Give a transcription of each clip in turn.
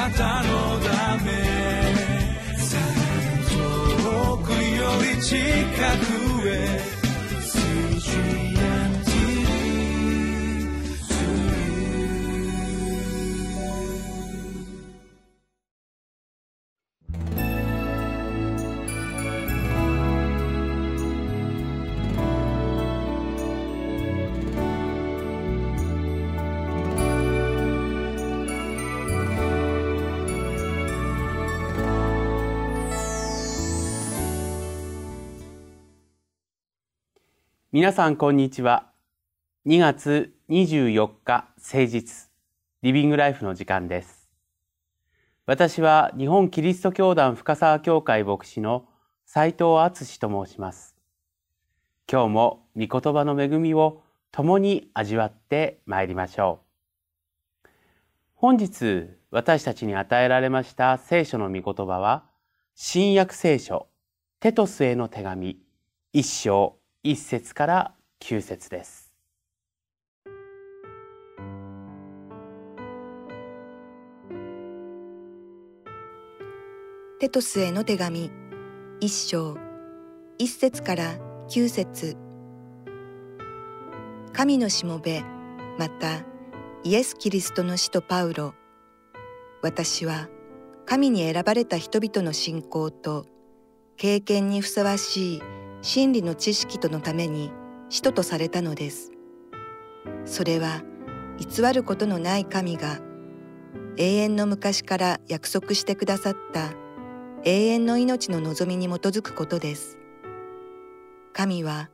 なたのため。遠くより近くへ。皆さんこんにちは。2月24日誠実リビングライフの時間です。私は日本キリスト教団深沢教会牧師の斉藤敦と申します。今日も御言葉の恵みを共に味わってまいりましょう。本日私たちに与えられました聖書の御言葉は新約聖書テトスへの手紙一章一節から九節です。テトスへの手紙一章一節から九節神のしもべまたイエス・キリストの使徒パウロ私は神に選ばれた人々の信仰と経験にふさわしい真理の知識とのために使徒とされたのです。それは偽ることのない神が永遠の昔から約束してくださった永遠の命の望みに基づくことです。神は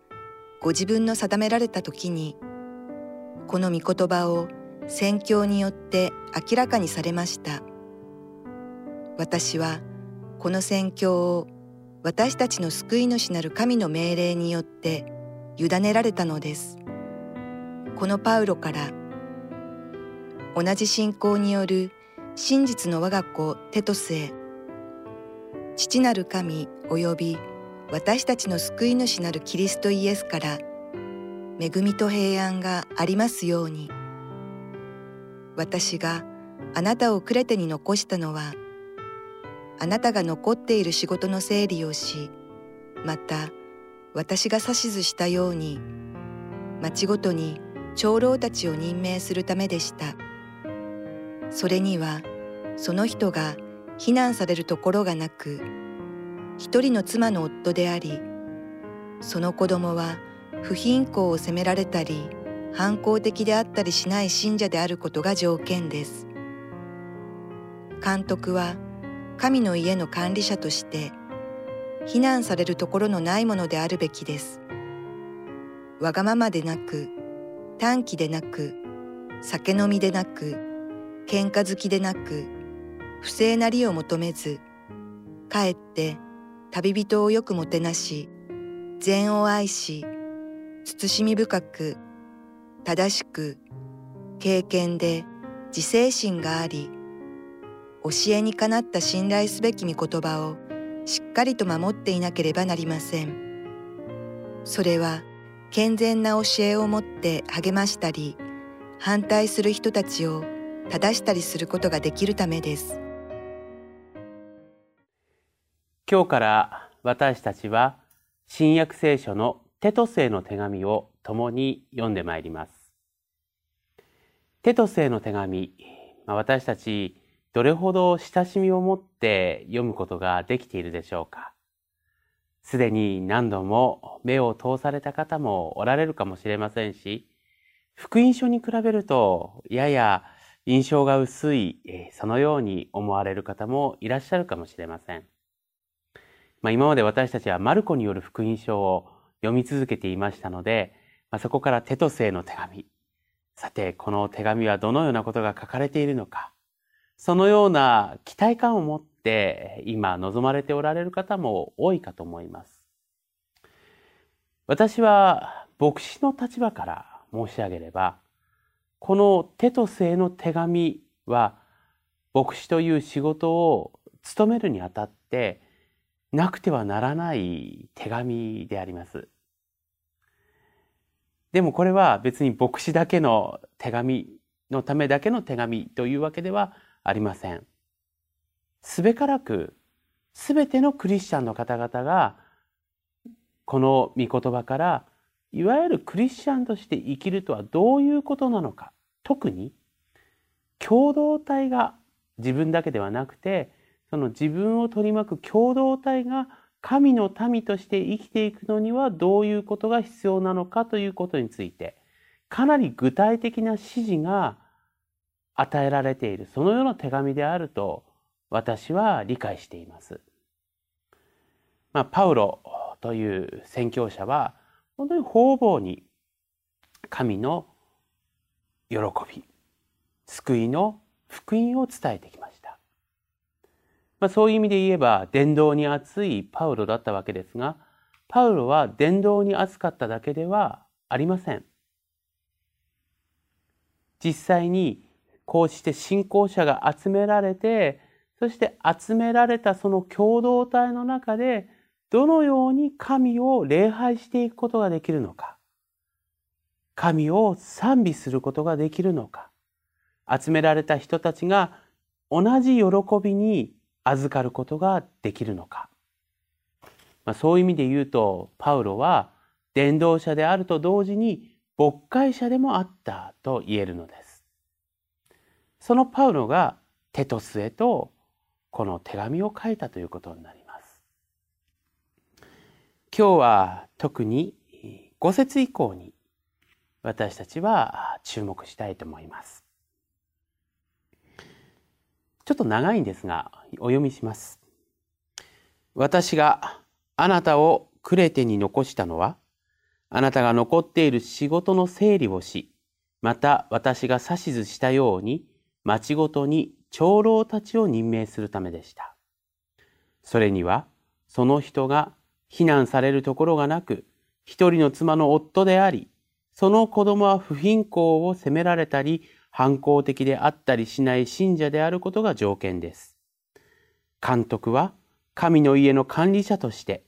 ご自分の定められた時にこの御言葉を宣教によって明らかにされました。私はこの宣教を私たちの救い主なる神の命令によって委ねられたのです。このパウロから同じ信仰による真実の我が子テトスへ父なる神及び私たちの救い主なるキリストイエスから恵みと平安がありますように私があなたをクレテに残したのはあなたが残っている仕事の整理をしまた私が指図したように町ごとに長老たちを任命するためでした。それにはその人が非難されるところがなく一人の妻の夫でありその子供は不貧困を責められたり反抗的であったりしない信者であることが条件です。監督は神の家の管理者として非難されるところのないものであるべきです。わがままでなく短気でなく酒飲みでなく喧嘩好きでなく不正なりを求めずかえって旅人をよくもてなし善を愛し慎み深く正しく経験で自制心があり教えにかなった信頼すべき御言葉をしっかりと守っていなければなりません。それは健全な教えをもって励ましたり反対する人たちを正したりすることができるためです。今日から私たちは新約聖書のテトスへの手紙を共に読んでまいります。テトスへの手紙、まあ、私たちどれほど親しみを持って読むことができているでしょうか？すでに何度も目を通された方もおられるかもしれませんし、福音書に比べるとやや印象が薄い、そのように思われる方もいらっしゃるかもしれません。まあ、今まで私たちはマルコによる福音書を読み続けていましたので、まあ、そこからテトスへの手紙。さて、この手紙はどのようなことが書かれているのか。そのような期待感を持って今望まれておられる方も多いかと思います。私は牧師の立場から申し上げれば、このテトスへの手紙は牧師という仕事を務めるにあたってなくてはならない手紙であります。でもこれは別に牧師だけの手紙のためだけの手紙というわけではありません。すべからくすべてのクリスチャンの方々がこの御言葉からいわゆるクリスチャンとして生きるとはどういうことなのか特に共同体が自分だけではなくてその自分を取り巻く共同体が神の民として生きていくのにはどういうことが必要なのかということについてかなり具体的な指示が与えられているそのような手紙であると私は理解しています。まあ、パウロという宣教者は本当に方々に神の喜び救いの福音を伝えてきました。まあ、そういう意味で言えば伝道に熱いパウロだったわけですがパウロは伝道に熱かっただけではありません。実際にこうして信仰者が集められてそして集められたその共同体の中でどのように神を礼拝していくことができるのか神を賛美することができるのか集められた人たちが同じ喜びに預かることができるのか、まあ、そういう意味で言うとパウロは伝道者であると同時に牧会者でもあったと言えるのです。そのパウロがテトスへとこの手紙を書いたということになります。今日は特に5節以降に私たちは注目したいと思います。ちょっと長いんですがお読みします。私があなたをクレテに残したのはあなたが残っている仕事の整理をしまた私が指図したように町ごとに長老たちを任命するためでした。それには、その人が非難されるところがなく、一人の妻の夫であり、その子供は不貧困を責められたり、反抗的であったりしない信者であることが条件です。監督は神の家の管理者として、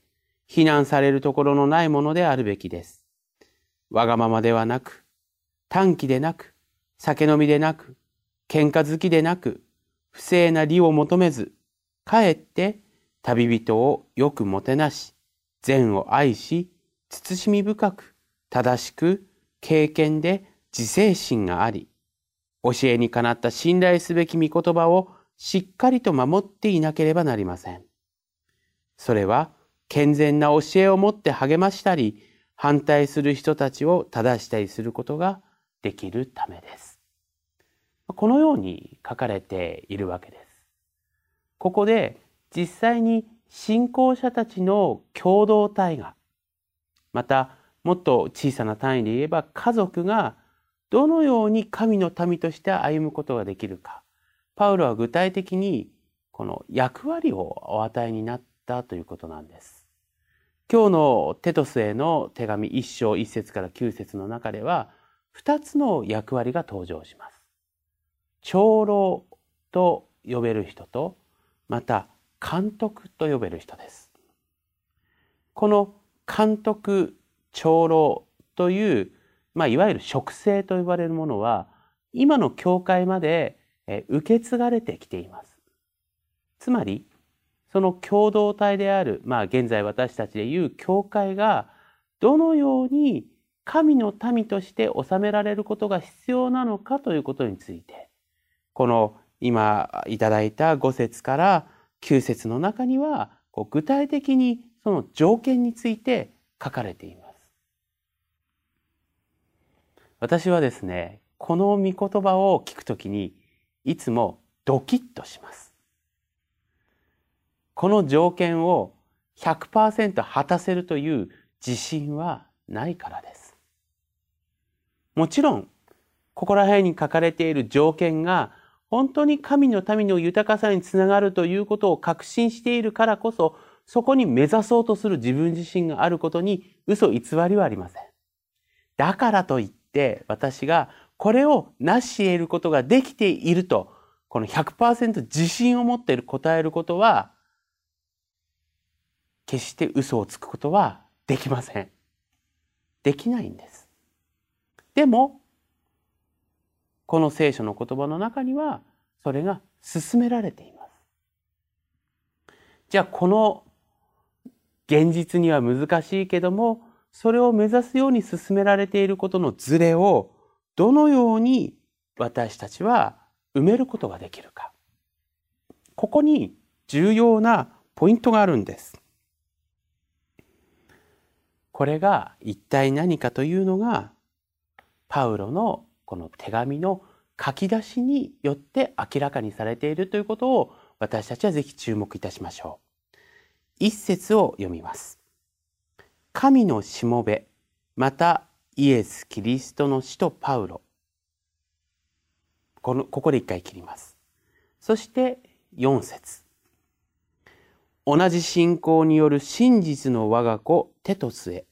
非難されるところのないものであるべきです。わがままではなく、短気でなく、酒飲みでなく、喧嘩好きでなく、不正な利を求めず、かえって旅人をよくもてなし、善を愛し、慎み深く、正しく、経験で自制心があり、教えにかなった信頼すべき御言葉をしっかりと守っていなければなりません。それは健全な教えをもって励ましたり、反対する人たちを正したりすることができるためです。このように書かれているわけです。ここで実際に信仰者たちの共同体がまたもっと小さな単位で言えば家族がどのように神の民として歩むことができるかパウロは具体的にこの役割をお与えになったということなんです。今日のテトスへの手紙一章一節から九節の中では二つの役割が登場します。長老と呼べる人とまた監督と呼べる人です。この監督長老という、まあ、いわゆる職制と呼ばれるものは今の教会まで受け継がれてきています。つまりその共同体である、まあ、現在私たちでいう教会がどのように神の民として治められることが必要なのかということについてこの今いただいた5節から9節の中にはこう具体的にその条件について書かれています。私はですね、この御言葉を聞くときにいつもドキッとします。この条件を100%果たせるという自信はないからです。もちろん、ここら辺に書かれている条件が本当に神の民の豊かさにつながるということを確信しているからこそ、そこに目指そうとする自分自身があることに嘘偽りはありません。だからといって私がこれを成し得ることができていると、この100%自信を持っている答えることは、決して嘘をつくことはできません。できないんです。でも、この聖書の言葉の中にはそれが進められています。じゃあこの現実には難しいけどもそれを目指すように進められていることのズレをどのように私たちは埋めることができるかここに重要なポイントがあるんですこれが一体何かというのがパウロのこの手紙の書き出しによって明らかにされているということを私たちはぜひ注目いたしましょう。一節を読みます。神のしもべ、またイエス・キリストの使徒パウロ。このここで一回切ります。そして四節。同じ信仰による真実の我が子テトスへ。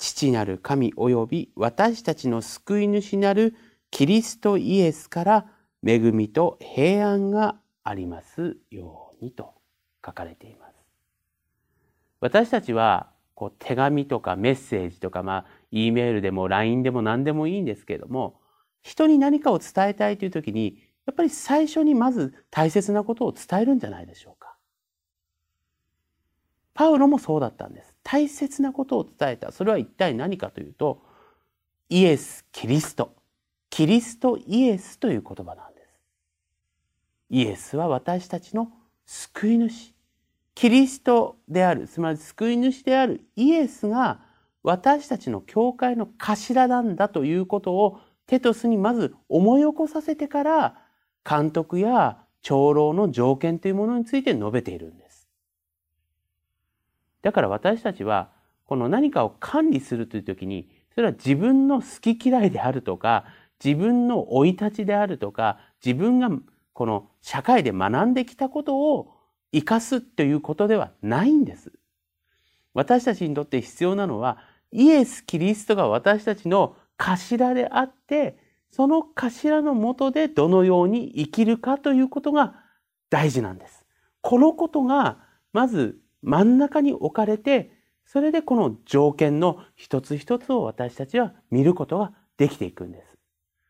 父なる神及び私たちの救い主なるキリストイエスから恵みと平安がありますようにと書かれています。私たちはこう手紙とかメッセージとかまあ E メールでも LINE でも何でもいいんですけれども人に何かを伝えたいという時にやっぱり最初にまず大切なことを伝えるんじゃないでしょうか。パウロもそうだったんです。大切なことを伝えた。それは一体何かというとイエス・キリストキリストイエスという言葉なんです。イエスは私たちの救い主。キリストである、つまり救い主であるイエスが私たちの教会の頭なんだということをテトスにまず思い起こさせてから監督や長老の条件というものについて述べているんです。だから私たちはこの何かを管理するという時にそれは自分の好き嫌いであるとか自分の生い立ちであるとか自分がこの社会で学んできたことを生かすということではないんです。私たちにとって必要なのはイエス・キリストが私たちの頭であってその頭のもとでどのように生きるかということが大事なんです。このことがまず真ん中に置かれてそれでこの条件の一つ一つを私たちは見ることができていくんです。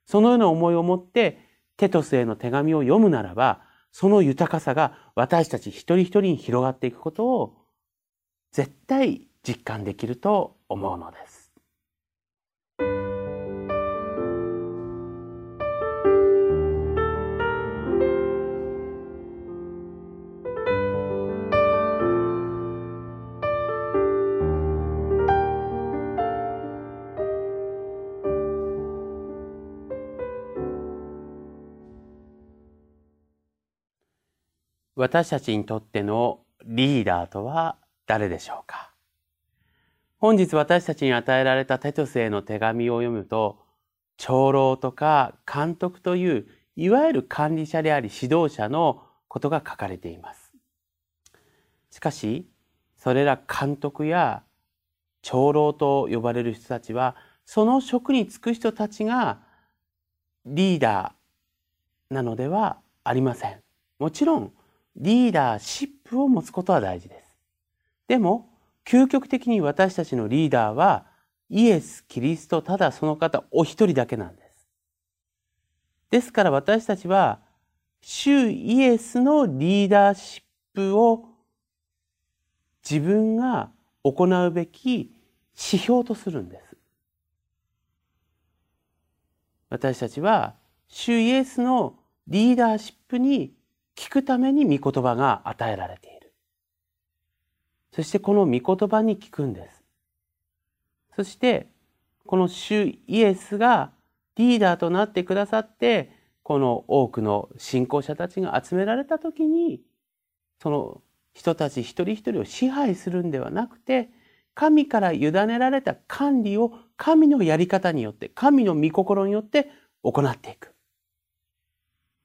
そのような思いを持ってテトスへの手紙を読むならば、その豊かさが私たち一人一人に広がっていくことを絶対実感できると思うのです。私たちにとってのリーダーとは誰でしょうか？本日私たちに与えられたテトスへの手紙を読むと長老とか監督といういわゆる管理者であり指導者のことが書かれています。しかしそれら監督や長老と呼ばれる人たちはその職に就く人たちがリーダーなのではありません。もちろんリーダーシップを持つことは大事です。でも、究極的に私たちのリーダーはイエス・キリストただその方お一人だけなんです。ですから私たちは主イエスのリーダーシップを自分が行うべき指標とするんです。私たちは主イエスのリーダーシップに聞くために御言葉が与えられている。そしてこの御言葉に聞くんです。そしてこの主イエスがリーダーとなってくださってこの多くの信仰者たちが集められた時にその人たち一人一人を支配するんではなくて神から委ねられた管理を神のやり方によって神の御心によって行っていく。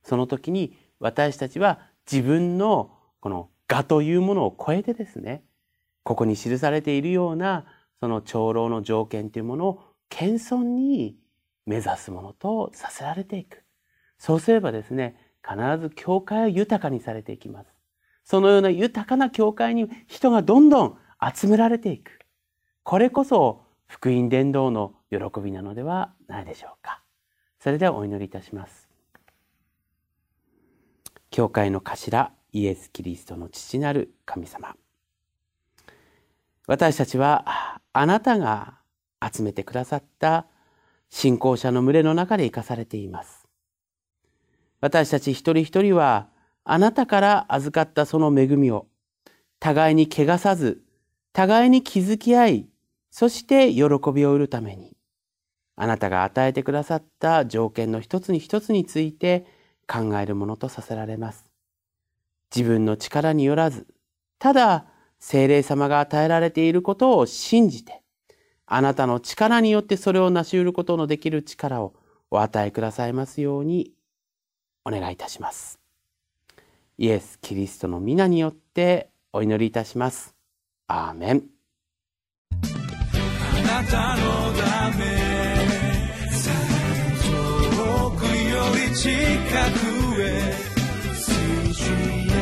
その時に私たちは自分のこの我というものを超えてですね、ここに記されているようなその長老の条件というものを謙遜に目指すものとさせられていく。そうすればですね、必ず教会は豊かにされていきます。そのような豊かな教会に人がどんどん集められていく。これこそ福音伝道の喜びなのではないでしょうか。それではお祈りいたします。教会の頭イエス・キリストの父なる神様。私たちはあなたが集めてくださった信仰者の群れの中で生かされています。私たち一人一人はあなたから預かったその恵みを互いに汚さず互いに気づき合いそして喜びを得るためにあなたが与えてくださった条件の一つに一つについて考えるものとさせられます。自分の力によらず、ただ精霊様が与えられていることを信じて、あなたの力によってそれを成し得ることのできる力をお与えくださいますようにお願いいたします。イエス・キリストの皆によってお祈りいたします。アーメン。あなたのため近くへ。水準